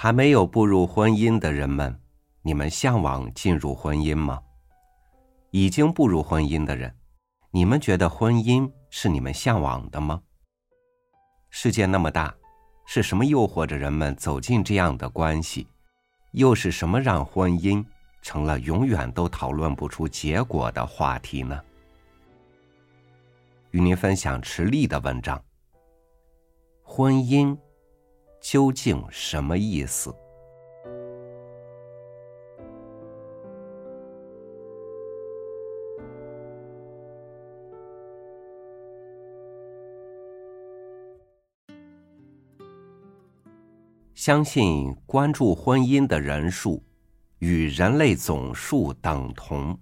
还没有步入婚姻的人们，你们向往进入婚姻吗？已经步入婚姻的人，你们觉得婚姻是你们向往的吗？世界那么大，是什么诱惑着人们走进这样的关系？又是什么让婚姻成了永远都讨论不出结果的话题呢？与您分享池莉的文章：婚姻究竟什么意思？相信关注婚姻的人数与人类总数等同，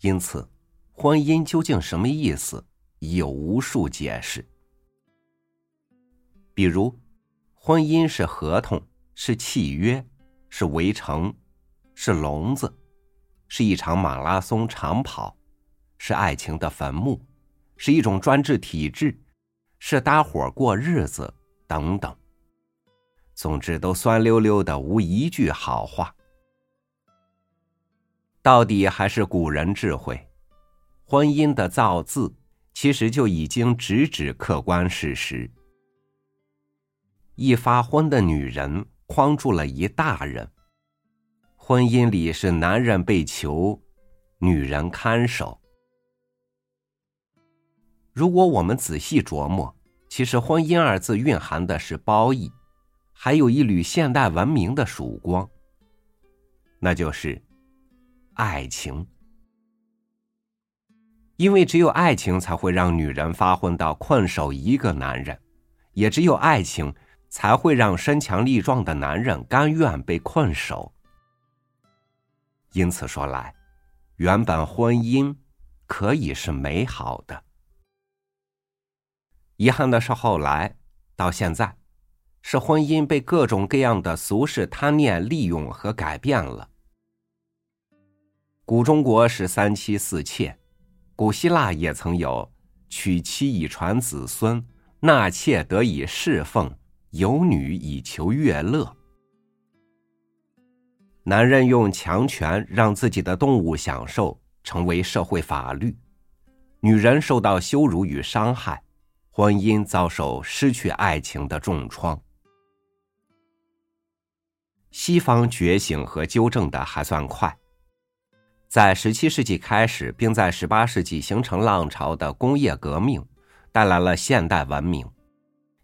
因此，婚姻究竟什么意思，有无数解释。比如，婚姻是合同，是契约，是围城，是笼子，是一场马拉松长跑，是爱情的坟墓，是一种专制体制，是搭伙过日子，等等。总之，都酸溜溜的，无一句好话。到底还是古人智慧，婚姻的造字其实就已经直指客观事实。一发昏的女人框住了一大人，婚姻里是男人被囚，女人看守。如果我们仔细琢磨，其实“婚姻”二字蕴含的是褒义。还有一缕现代文明的曙光，那就是爱情。因为只有爱情才会让女人发昏到困守一个男人，也只有爱情才会让身强力壮的男人甘愿被困守。因此说来，原本婚姻可以是美好的，遗憾的是后来到现在。是婚姻被各种各样的俗世贪念利用和改变了。古中国是三妻四妾，古希腊也曾有娶妻以传子孙，纳妾得以侍奉，有女以求悦乐。男人用强权让自己的动物享受成为社会法律，女人受到羞辱与伤害，婚姻遭受失去爱情的重创。西方觉醒和纠正的还算快，在十七世纪开始，并在十八世纪形成浪潮的工业革命，带来了现代文明，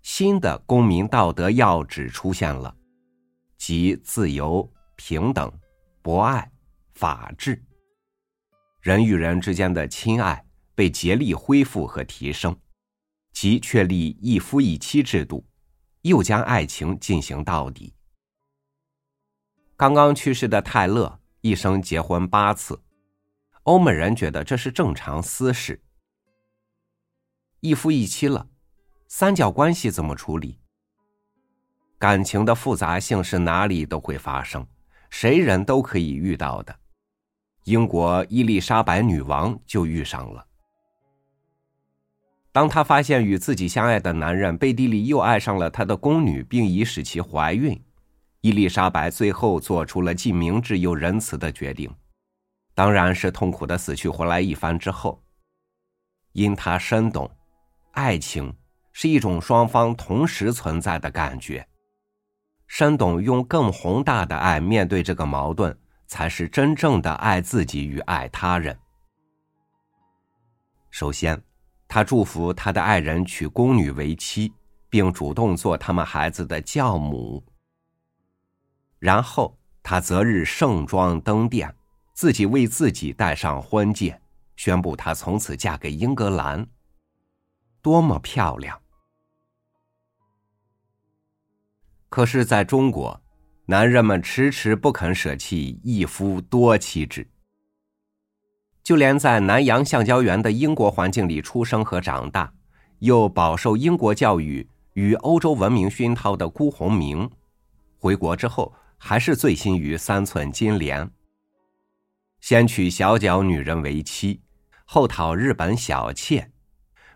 新的公民道德要旨出现了，即自由、平等、博爱、法治，人与人之间的亲爱被竭力恢复和提升，即确立一夫一妻制度，又将爱情进行到底。刚刚去世的泰勒一生结婚八次，欧美人觉得这是正常私事。一夫一妻了，三角关系怎么处理？感情的复杂性是哪里都会发生，谁人都可以遇到的。英国伊丽莎白女王就遇上了。当她发现与自己相爱的男人背地里又爱上了她的宫女，并已使其怀孕。伊丽莎白最后做出了既明智又仁慈的决定，当然是痛苦的死去活来一番之后。因她深懂，爱情是一种双方同时存在的感觉，深懂用更宏大的爱面对这个矛盾，才是真正的爱自己与爱他人。首先，他祝福他的爱人娶宫女为妻，并主动做他们孩子的教母。然后他择日盛装登殿，自己为自己戴上婚戒，宣布她从此嫁给英格兰。多么漂亮！可是，在中国，男人们迟迟不肯舍弃一夫多妻制。就连在南洋橡胶园的英国环境里出生和长大，又饱受英国教育与欧洲文明熏陶的辜鸿铭，回国之后。还是醉心于三寸金莲。先娶小脚女人为妻，后讨日本小妾，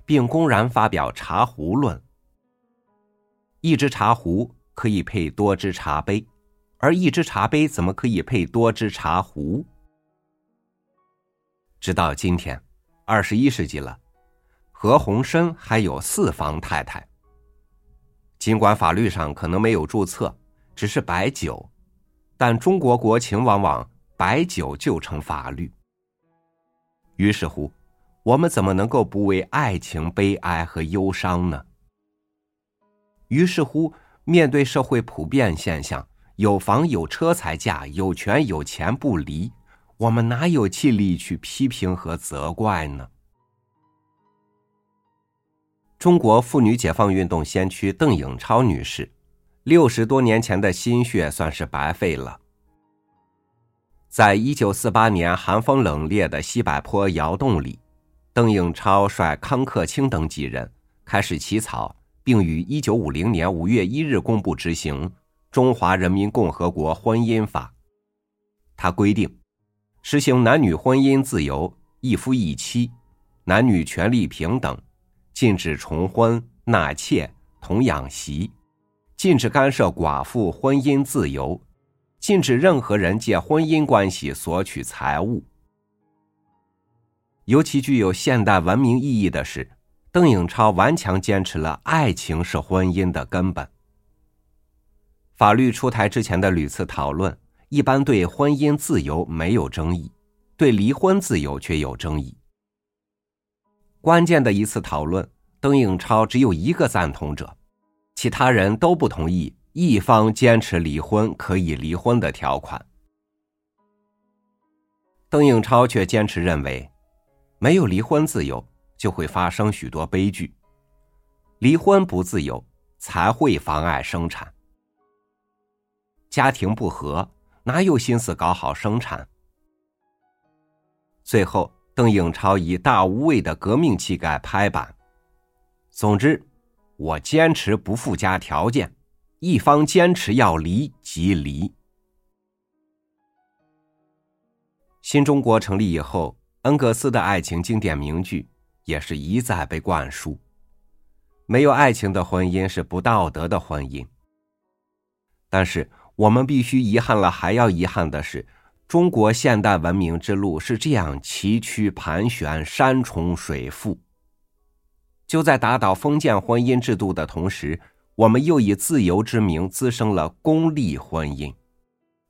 并公然发表茶壶论。一只茶壶可以配多只茶杯，而一只茶杯怎么可以配多只茶壶？直到今天，二十一世纪了，何鸿燊还有四房太太。尽管法律上可能没有注册，只是白酒，但中国国情往往白酒就成法律。于是乎，我们怎么能够不为爱情悲哀和忧伤呢？于是乎，面对社会普遍现象，有房有车才嫁，有权有钱不离。我们哪有气力去批评和责怪呢？中国妇女解放运动先驱邓颖超女士，六十多年前的心血算是白费了。在一九四八年寒风冷冽的西柏坡窑洞里，邓颖超率康克清等几人开始起草，并于一九五零年五月一日公布执行《中华人民共和国婚姻法》。它规定。实行男女婚姻自由，一夫一妻，男女权利平等，禁止重婚、纳妾、童养媳，禁止干涉寡妇婚姻自由，禁止任何人借婚姻关系索取财物。尤其具有现代文明意义的是，邓颖超顽强坚持了爱情是婚姻的根本。法律出台之前的屡次讨论。一般对婚姻自由没有争议，对离婚自由却有争议。关键的一次讨论，邓颖超只有一个赞同者，其他人都不同意一方坚持离婚可以离婚的条款。邓颖超却坚持认为，没有离婚自由就会发生许多悲剧，离婚不自由才会妨碍生产，家庭不和。哪有心思搞好生产？最后，邓颖超以大无畏的革命气概拍板。总之，我坚持不附加条件，一方坚持要离即离。新中国成立以后，恩格斯的爱情经典名句也是一再被灌输：没有爱情的婚姻是不道德的婚姻。但是。我们必须遗憾了，还要遗憾的是，中国现代文明之路是这样崎岖盘旋、山重水复。就在打倒封建婚姻制度的同时，我们又以自由之名滋生了功利婚姻；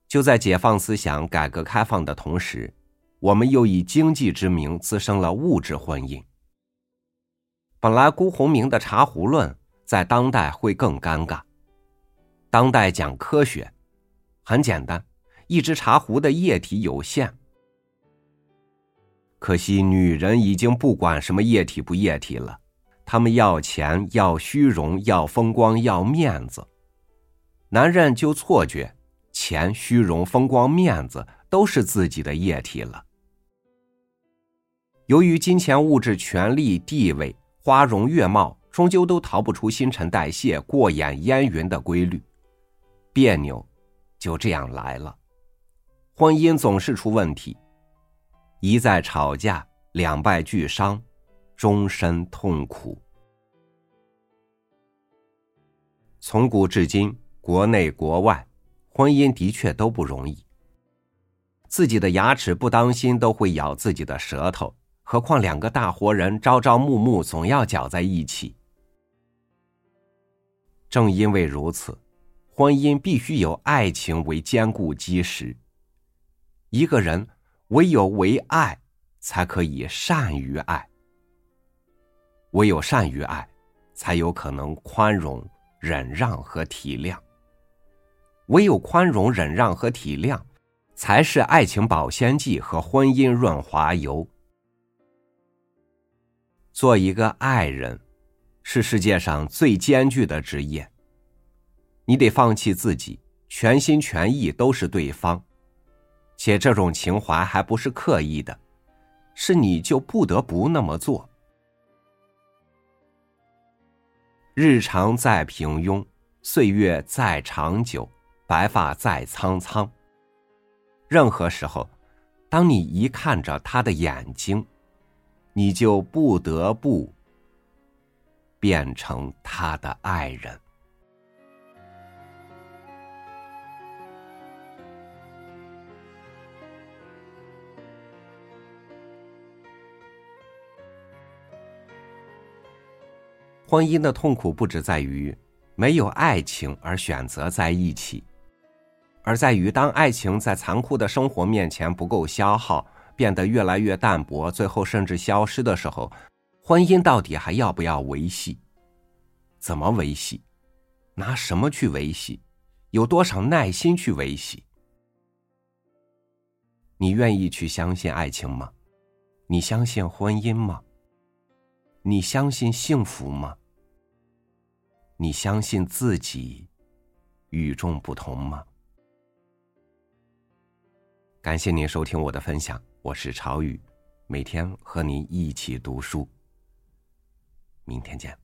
就在解放思想、改革开放的同时，我们又以经济之名滋生了物质婚姻。本来辜鸿铭的茶壶论，在当代会更尴尬。当代讲科学。很简单，一只茶壶的液体有限。可惜女人已经不管什么液体不液体了，她们要钱、要虚荣、要风光、要面子。男人就错觉，钱、虚荣、风光、面子都是自己的液体了。由于金钱、物质、权力、地位、花容月貌，终究都逃不出新陈代谢、过眼烟云的规律，别扭。就这样来了，婚姻总是出问题，一再吵架，两败俱伤，终身痛苦。从古至今，国内国外，婚姻的确都不容易。自己的牙齿不当心都会咬自己的舌头，何况两个大活人朝朝暮暮总要搅在一起。正因为如此。婚姻必须有爱情为坚固基石。一个人唯有为爱，才可以善于爱；唯有善于爱，才有可能宽容、忍让和体谅。唯有宽容、忍让和体谅，才是爱情保鲜剂和婚姻润滑油。做一个爱人，是世界上最艰巨的职业。你得放弃自己，全心全意都是对方，且这种情怀还不是刻意的，是你就不得不那么做。日常再平庸，岁月再长久，白发再苍苍。任何时候，当你一看着他的眼睛，你就不得不变成他的爱人。婚姻的痛苦不止在于没有爱情而选择在一起而在于当爱情在残酷的生活面前不够消耗变得越来越淡薄，最后甚至消失的时候，婚姻到底还要不要维系？怎么维系？拿什么去维系？有多少耐心去维系？你愿意去相信爱情吗？你相信婚姻吗？你相信幸福吗？你相信自己与众不同吗？感谢您收听我的分享，我是朝雨，每天和您一起读书。明天见。